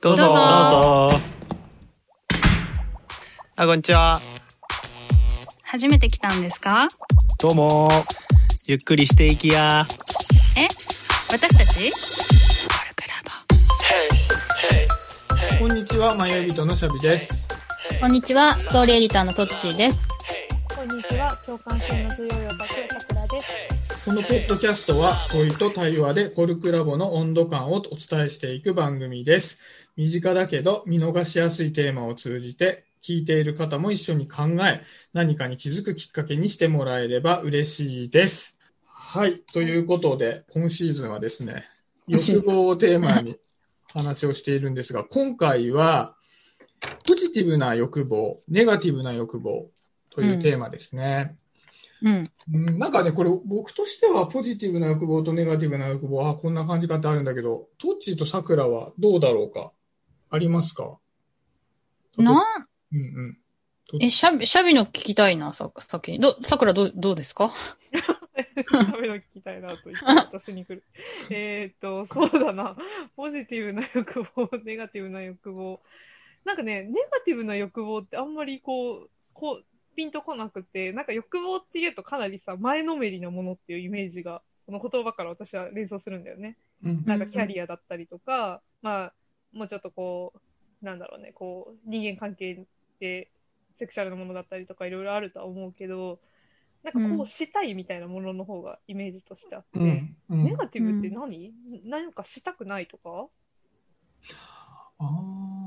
どうぞ。どうぞどうぞ。あ、こんにちは。初めて来たんですか？どうも。ゆっくりしていきや。え？私たち？こんにちは、マヤビトのシャビです。こんにちは、ストーリーエディターのトッチーです。こんにちは、共感性のポッドキャストは、問いと対話でコルクラボの温度感をお伝えしていく番組です。身近だけど見逃しやすいテーマを通じて、聞いている方も一緒に考え、何かに気づくきっかけにしてもらえれば嬉しいです。はい。ということで、今シーズンはですね、欲望をテーマに話をしているんですが、今回は、ポジティブな欲望、ネガティブな欲望というテーマですね。うん。うんなんかね、これ僕としてはポジティブな欲望とネガティブな欲望、あこんな感じかってあるんだけど、トッチーとサクラはどうだろうか？ありますか？なん、うんうん。え、シャビ、シャビの聞きたいな、さ、先に。ど、さくらどう、どうですか？喋るの聞きたいなと言って私に来る。えーっと、そうだな。ポジティブな欲望、ネガティブな欲望。なんかね、ネガティブな欲望ってあんまりこう、こう、ピンとこなくて、なんか欲望って言うとかなりさ、前のめりなものっていうイメージが、この言葉から私は連想するんだよね。うんなんかキャリアだったりとか、まあ、もうちょっとこう、なんだろうね、こう、人間関係でセクシャルなものだったりとかいろいろあるとは思うけど、なんかこうん。うしたいみたいなものの方がイメージとしてあって、うんうん。ネガティブって何、何かしたくないとか？あ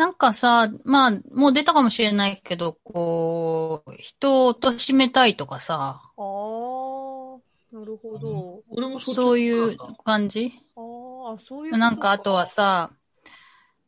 なんかさ、まあ、もう出たかもしれないけど、こう、人を貶めたいとかさ、あー、なるほど。俺もそそういう感じ？あー、そういうなんかあとは、さ、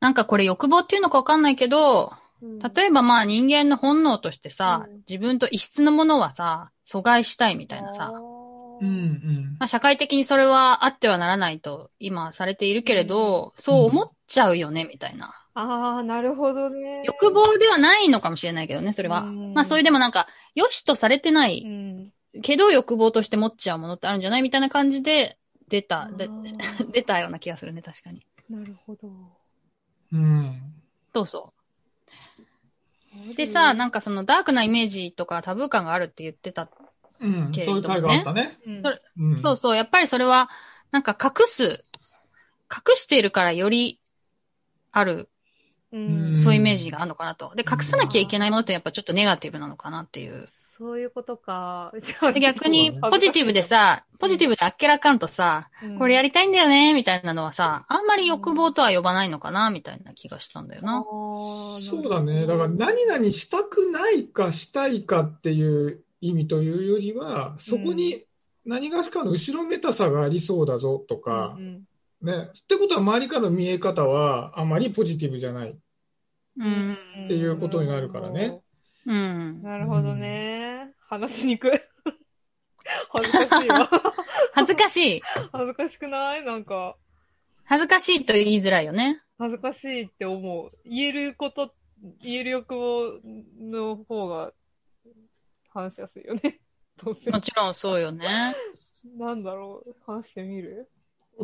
なんかこれ欲望っていうのかわかんないけど、うん。例えばまあ人間の本能としてさ、うん。自分と異質のものはさ、阻害したいみたいなさ、うんうん。まあ社会的にそれはあってはならないと今されているけれど、そう思っちゃうよね、みたいな。あー、なるほどね。欲望ではないのかもしれないけどね、それは。うんまあそれでもなんか、良しとされてなうい、ん。けど欲望として持っちゃうものってあるんじゃないみたいな感じで出た、出たような気がするね、確かに。なるほど。うん。そうそう。でさ、なんかそのダークなイメージとかタブー感があるって言ってた。うん。けれどもねそういう回があったね。うんそれうん。そうそう、やっぱりそれは、なんか隠す、隠しているからよりある、うんそういうイメージがあるのかなと。で、隠さなきゃいけないものってやっぱちょっとネガティブなのかなっていう。そういうことか。逆にポジティブでさ、ポジティブであっけらかんとさ、うんこれやりたいんだよね、みたいなのはさ、あんまり欲望とは呼ばないのかな、みたいな気がしたんだよな。そうだね。だから何々したくないかしたいかっていう意味というよりは、そこに何がしかの後ろめたさがありそうだぞとかう、んね。ってことは周りからの見え方はあまりポジティブじゃない。うん。っていうことになるからね。うん。なるほどね。話しにくい。恥ずかしいわ。恥ずかしい。恥ずかしくない？なんか、恥ずかしいと言いづらいよね。恥ずかしいって思う。言えること、言える欲望の方が話しやすいよね。どうせ。もちろんそうよね。なんだろう。話してみる？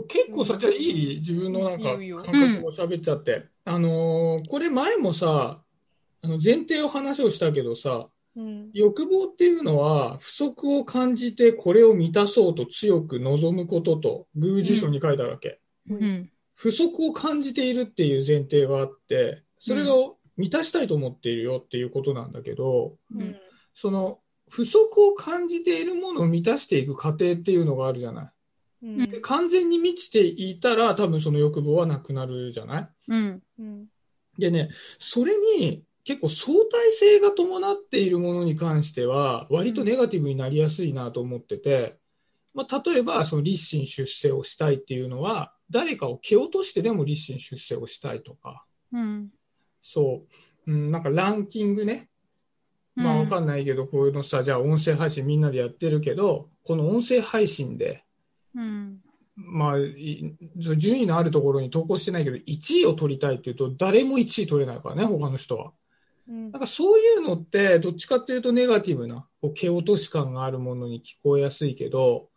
結構さ、じゃあいい？自分のなんか感覚を喋っちゃって。あのーこれ前もさ、あの前提を話をしたけどさ、うん。欲望っていうのは不足を感じてこれを満たそうと強く望むことと、宮司書に書いてあるわけ。うん。不足を感じているっていう前提があって、それを満たしたいと思っているよっていうことなんだけど、うん。その不足を感じているものを満たしていく過程っていうのがあるじゃない。うん。で完全に満ちていたら多分その欲望はなくなるじゃない？うん。うん。でね、それに結構相対性が伴っているものに関しては割とネガティブになりやすいなと思ってて、まあ、例えばその立身出世をしたいっていうのは誰かを蹴落としてでも立身出世をしたいとか、うん。そう、うん、なんかランキングね。まあわかんないけど、こういうのさ、じゃあ音声配信みんなでやってるけど、この音声配信で、うん。まあ、い順位のあるところに投稿してないけど、1位を取りたいっていうと、誰も1位取れないからね、他の人は。うんなんかそういうのって、どっちかっていうとネガティブな、こう蹴落とし感があるものに聞こえやすいけど、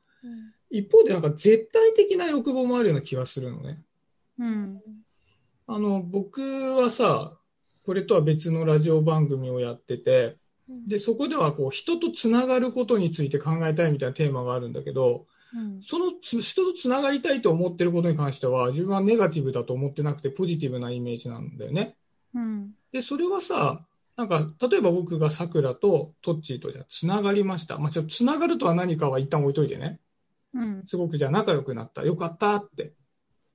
一方でなんか絶対的な欲望もあるような気がするのね。うん。あの、僕はさ、これとは別のラジオ番組をやってて、で、そこではこう、人とつながることについて考えたいみたいなテーマがあるんだけど、うん。そのつ人とつながりたいと思ってることに関しては、自分はネガティブだと思ってなくて、ポジティブなイメージなんだよね。うん。で、それはさ、なんか、例えば僕がさくらとトッチーとじゃあつながりました。まあ、ちょっとつながるとは何かは一旦置いといてね。うん。すごくじゃあ仲良くなった。よかったって。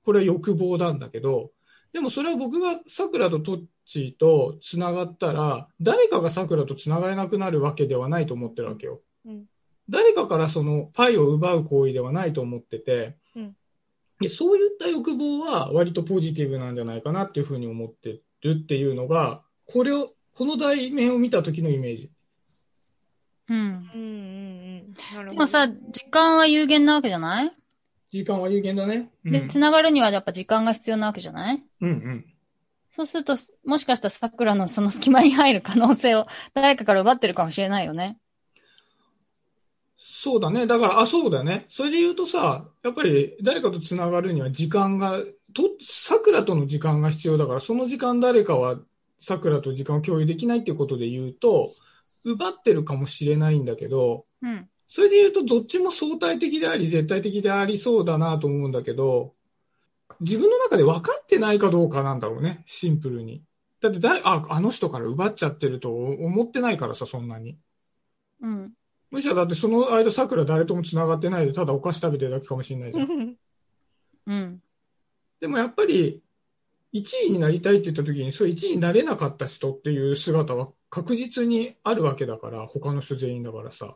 これは欲望なんだけど、でもそれは僕がさくらとトッチーとつながったら、誰かがさくらとつながれなくなるわけではないと思ってるわけよ。うん誰かからそのパイを奪う行為ではないと思ってて、うんでそういった欲望は割とポジティブなんじゃないかなっていうふうに思ってるっていうのが、これを、この題名を見た時のイメージ。うん。うんうんうん。でもさ、時間は有限なわけじゃない？時間は有限だね。うん、で、つながるにはやっぱ時間が必要なわけじゃない？うんうん。そうすると、もしかしたら桜のその隙間に入る可能性を誰かから奪ってるかもしれないよね。そうだね。だから、あ、そうだね。それで言うとさ、やっぱり誰かとつながるには時間が、と、桜との時間が必要だから、その時間誰かは桜と時間を共有できないっていうことで言うと、奪ってるかもしれないんだけど、うん。それで言うとどっちも相対的であり絶対的でありそうだなと思うんだけど、自分の中で分かってないかどうかなんだろうね、シンプルに。だってだいあ、あの人から奪っちゃってると思ってないからさ、そんなに。うん。むしろだってその間桜誰とも繋がってないで、ただお菓子食べてるだけかもしれないじゃん。うん。でもやっぱり、1位になりたいって言った時に、そう1位になれなかった人っていう姿は確実にあるわけだから、他の人全員だからさ。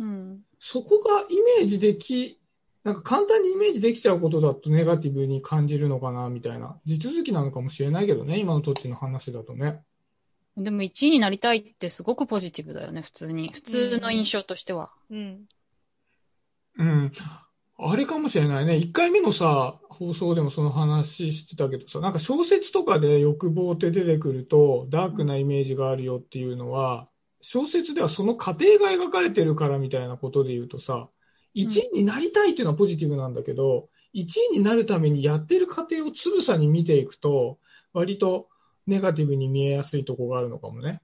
うん。そこがイメージでき、なんか簡単にイメージできちゃうことだとネガティブに感じるのかな、みたいな。地続きなのかもしれないけどね、今の土地の話だとね。でも1位になりたいってすごくポジティブだよね、普通に。普通の印象としては。うん。うん。あれかもしれないね。1回目のさ、放送でもその話してたけどさ、なんか小説とかで欲望って出てくると、ダークなイメージがあるよっていうのは、小説ではその過程が描かれてるからみたいなことで言うとさ、1位になりたいっていうのはポジティブなんだけど、1位になるためにやってる過程をつぶさに見ていくと、割とネガティブに見えやすいとこがあるのかもね。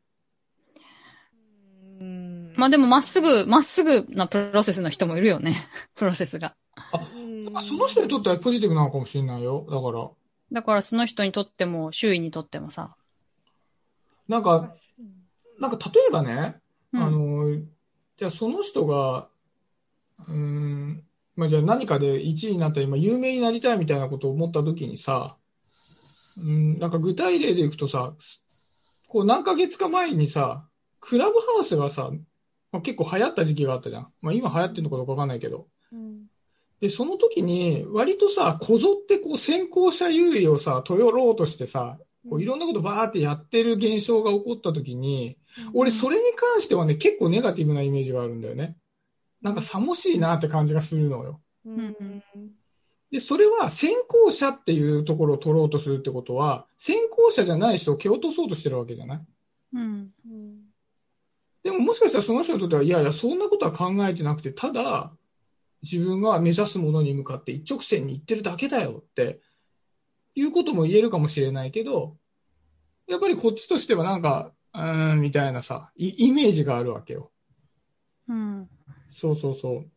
うんまあでもまっすぐ、まっすぐなプロセスの人もいるよね。プロセスが。うんあその人にとってはポジティブなのかもしれないよ。だから、だからその人にとっても、周囲にとってもさ。なんか、なんか例えばね、うんあの、じゃあその人が、うーん、まあじゃあ何かで1位になったり、今有名になりたいみたいなことを思った時にさ、うん、なんか具体例でいくとさ、こう何ヶ月か前にさ、クラブハウスがさ、まあ、結構流行った時期があったじゃん。まあ今流行ってるのかどうかわかんないけど。うんで、その時に割とさ、こぞってこう先行者優位をさ、取ろうとしてさ、こういろんなことバーってやってる現象が起こった時に、俺それに関してはね、結構ネガティブなイメージがあるんだよね。なんか寂しいなって感じがするのよ。うんで、それは先行者っていうところを取ろうとするってことは、先行者じゃない人を蹴落とそうとしてるわけじゃない？うん。うんでももしかしたらその人にとっては、いやいや、そんなことは考えてなくて、ただ、自分が目指すものに向かって一直線に行ってるだけだよって、いうことも言えるかもしれないけど、やっぱりこっちとしてはなんか、うーん、みたいなさ、イイメージがあるわけよ。うん。そうそうそう。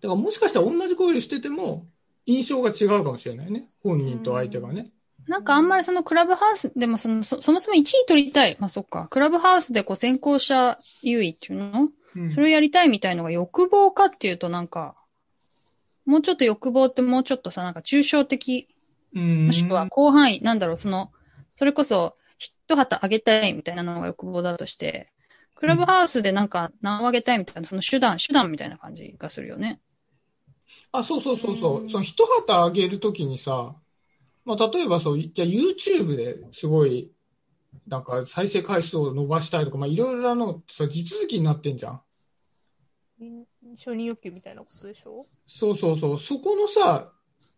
だからもしかしたら同じ行為をしてても、印象が違うかもしれないね。本人と相手がね。なんかあんまりそのクラブハウスでもそのそそもそも1位取りたい。まあそっか。クラブハウスでこう先行者優位っていうの？うんそれをやりたいみたいのが欲望かっていうとなんか、もうちょっと欲望ってもうちょっとさ、なんか抽象的、うんもしくは広範囲、なんだろう、その、それこそ一旗あげたいみたいなのが欲望だとして、クラブハウスでなんか名をあげたいみたいな、その手段、手段みたいな感じがするよね。あ、そうそうそうそうう。んその一旗あげるときにさ、まあ、例えばそう、じゃあ YouTube ですごい、なんか再生回数を伸ばしたいとか、まあ、いろいろなのさ、地続きになってんじゃん。承認欲求みたいなことでしょ？そうそうそう。そこのさ、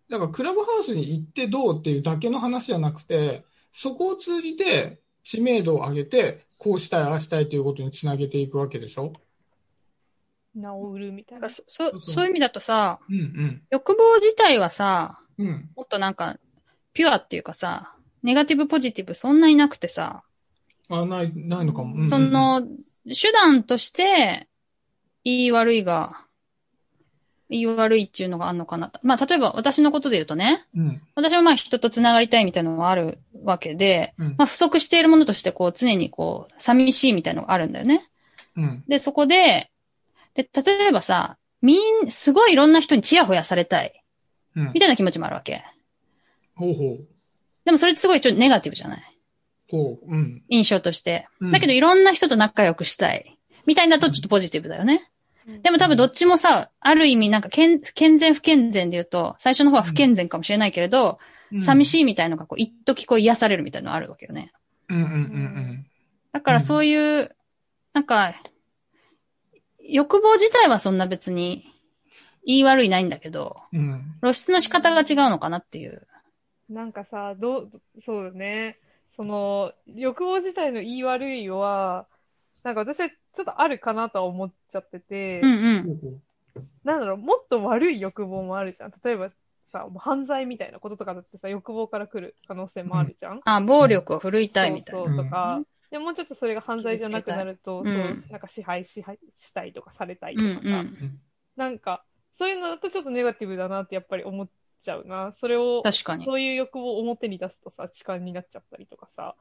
だからクラブハウスに行ってどうっていうだけの話じゃなくて、そこを通じて知名度を上げて、こうしたい、ああしたいということにつなげていくわけでしょ？名を売るみたいななんか。そそそうそうそういう意味だとさ、うん欲望自体はさ、うん。うん。もっとなんか、ピュアっていうかさ、ネガティブポジティブそんなになくてさ、あ、ない、ないのかも。うんうんうんそ、の、手段として、いい悪いが、いい悪いっていうのがあるのかな。まあ、例えば私のことで言うとね、うん。私はまあ人と繋がりたいみたいなのがあるわけで、うんまあ不足しているものとしてこう常にこう寂しいみたいなのがあるんだよね。うん。で、そこで、で、例えばさ、みん、すごいいろんな人にチヤホヤされたい、うんみ。たいな気持ちもあるわけ。ほうほう。でもそれってすごいちょっとネガティブじゃない？ほう。うん。印象として。うんだけどいろんな人と仲良くしたい。みたいなとちょっとポジティブだよね。でも多分どっちもさ、ある意味なんか健健全不健全で言うと、最初の方は不健全かもしれないけれど、寂い。しいみたいのがこう、一時こう癒されるみたいなのあるわけよね。うんうんうんだからそういう、なんか、欲望自体はそんな別に、言い悪いないんだけど、うん。うん。露出の仕方が違うのかなっていう。なんかさ、どう、そうだね。その、欲望自体の言い悪いは、なんか私はちょっとあるかなとは思っちゃってて、うんうん。なんだろう、もっと悪い欲望もあるじゃん。例えばさ、犯罪みたいなこととかだってさ、欲望から来る可能性もあるじゃん。あ、暴力を振るいたいみたいな。そうそうとか、でもうちょっとそれが犯罪じゃなくなると、そうう、なんか支配ししたいとかされたいとうんかさ、うん。なんか、そういうのだとちょっとネガティブだなってやっぱり思っちゃうな。それを、確かに。そういう欲望を表に出すとさ、痴漢になっちゃったりとかさ、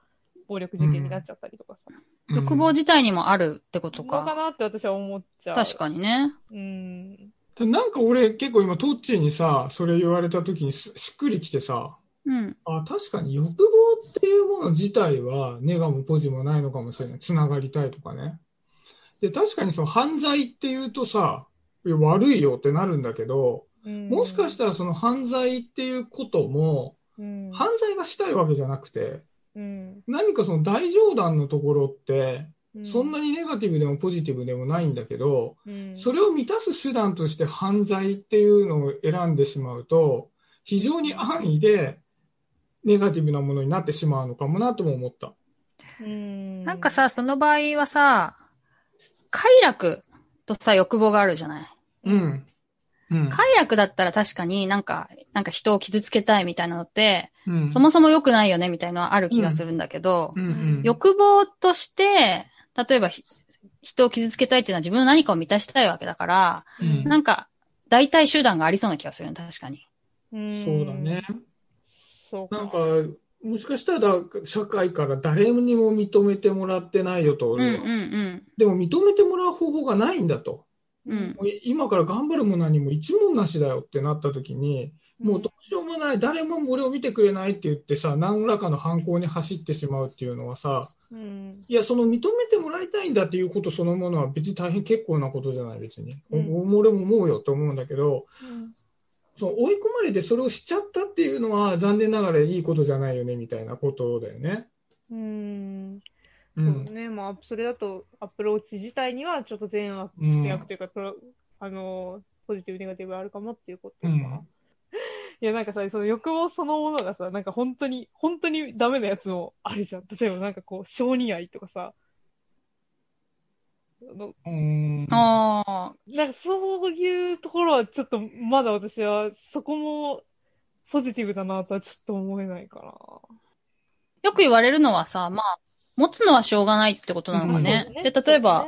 暴力事件になっちゃったりとかさ、欲望自体にもあるってことのかか。なって私は思っちゃう。確かにね。うん。でなんか俺結構今トッチーにさ、それ言われた時にすしっくりきてさ、うん。あ、確かに欲望っていうもの自体はネガもポジもないのかもしれない。つながりたいとかね。で、確かにその犯罪っていうとさ、悪いよってなるんだけど、もしかしたらその犯罪っていうことも、うん、犯罪がしたいわけじゃなくて、うん何かその大冗談のところって、うそんなにネガティブでもポジティブでもないんだけど、うんそれを満たす手段として犯罪っていうのを選んでしまうと、非常に安易でネガティブなものになってしまうのかもなとも思った。うんなんか、さ、その場合はさ、快楽とさ、欲望があるじゃない？うん。うん。快楽だったら確かになんか、なんか人を傷つけたいみたいなのって、うんそもそも良くないよねみたいなのはある気がするんだけど、うんうん、欲望として、例えばひ人を傷つけたいっていうのは自分の何かを満たしたいわけだから、うんなんか、代替手段がありそうな気がするね、確かに。うんそうだね。。そうか。なんか、もしかしたら社会から誰にも認めてもらってないよと、うんう俺はんでも認めてもらう方法がないんだと。うん。今から頑張るも何も一文なしだよってなった時に、もうどうしようもない、誰も俺を見てくれないって言ってさ、何らかの犯行に走ってしまうっていうのはさ、うん、いや、その認めてもらいたいんだっていうことそのものは別に大変結構なことじゃない、別に。うんお俺も思うよと思うんだけど、うんその追い込まれてそれをしちゃったっていうのは残念ながらいいことじゃないよね、みたいなことだよね。うん。う。そうんね。まあ、それだとアプローチ自体にはちょっと善悪、というか、プロあの、ポジティブ、ネガティブあるかもっていうことか。うん いや、なんかさ、その欲望そのものがさ、なんか本当に、本当にダメなやつもあるじゃん。例えばなんかこう、小児愛とかさ。あのうん。ああ、なんかそういうところはちょっとまだ私はそこもポジティブだなとはちょっと思えないかよく言われるのはさ、まあ、持つのはしょうがないってことなのかうんね。な。で、例えば、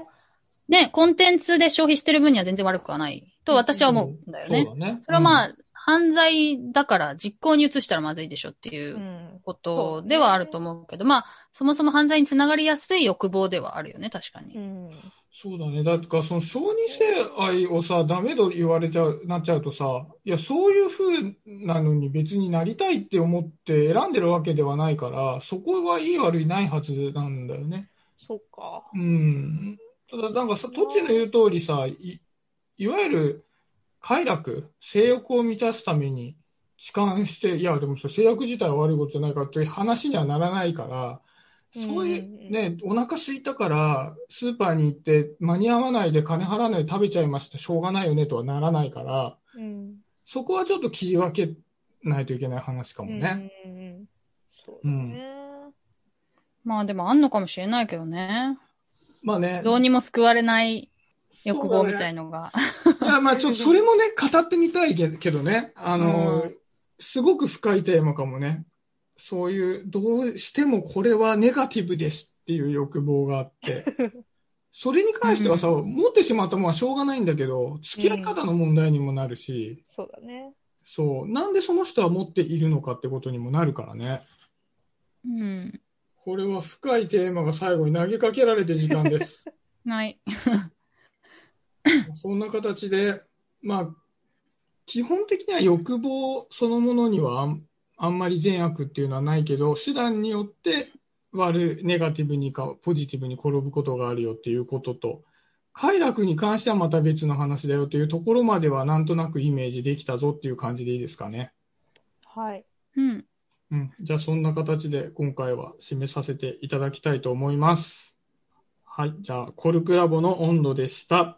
ねコンテンツで消費してる分には全然悪くはないと私は思うんだよね。そうだね。それはまあ、犯罪だから実行に移したらまずいでしょっていううん。ことではあると思うけど、まあ、そもそも犯罪につながりやすい欲望ではあるよね、確かに。うん。そうだね。だから、その小児性愛をさ、ダメと言われちゃう、なっちゃうとさ、いや、そういう風なのに別になりたいって思って選んでるわけではないから、そこはいい悪いないはずなんだよね。そっか。うん。ただ、なんかさ、トッチの言う通りさ、い、いわゆる快楽、性欲を満たすために痴漢して、いや、でもさ、性欲自体は悪いことじゃないからという話にはならないから、そういうね、お腹空いたから、スーパーに行って間に合わないで金払わないで食べちゃいました、しょうがないよねとはならないから、うん。そこはちょっと切り分けないといけない話かもね。うん。まあでもあんのかもしれないけどね。まあね。どうにも救われない欲望みたいな。のが。いや、まあちょっと それもね、語ってみたいけけどね。あの、うんすごく深いテーマかもね。そういう、どうしてもこれはネガティブですっていう欲望があって、それに関してはさ、持ってしまったものはしょうがないんだけど、付き合い方の問題にもなるし、そうだね。そう、なんでその人は持っているのかってことにもなるからね。うん。これは深いテーマが最後に投げかけられて時間です。はい。そんな形で、まあ、基本的には欲望そのものにはあんまり善悪っていうのはないけど、手段によって悪い、ネガティブにかポジティブに転ぶことがあるよっていうことと、快楽に関してはまた別の話だよっていうところまではなんとなくイメージできたぞっていう感じでいいですかね。はい。うん。うん。じゃあそんな形で今回は締めさせていただきたいと思います。はい。じゃあ、コルクラボの温度でした。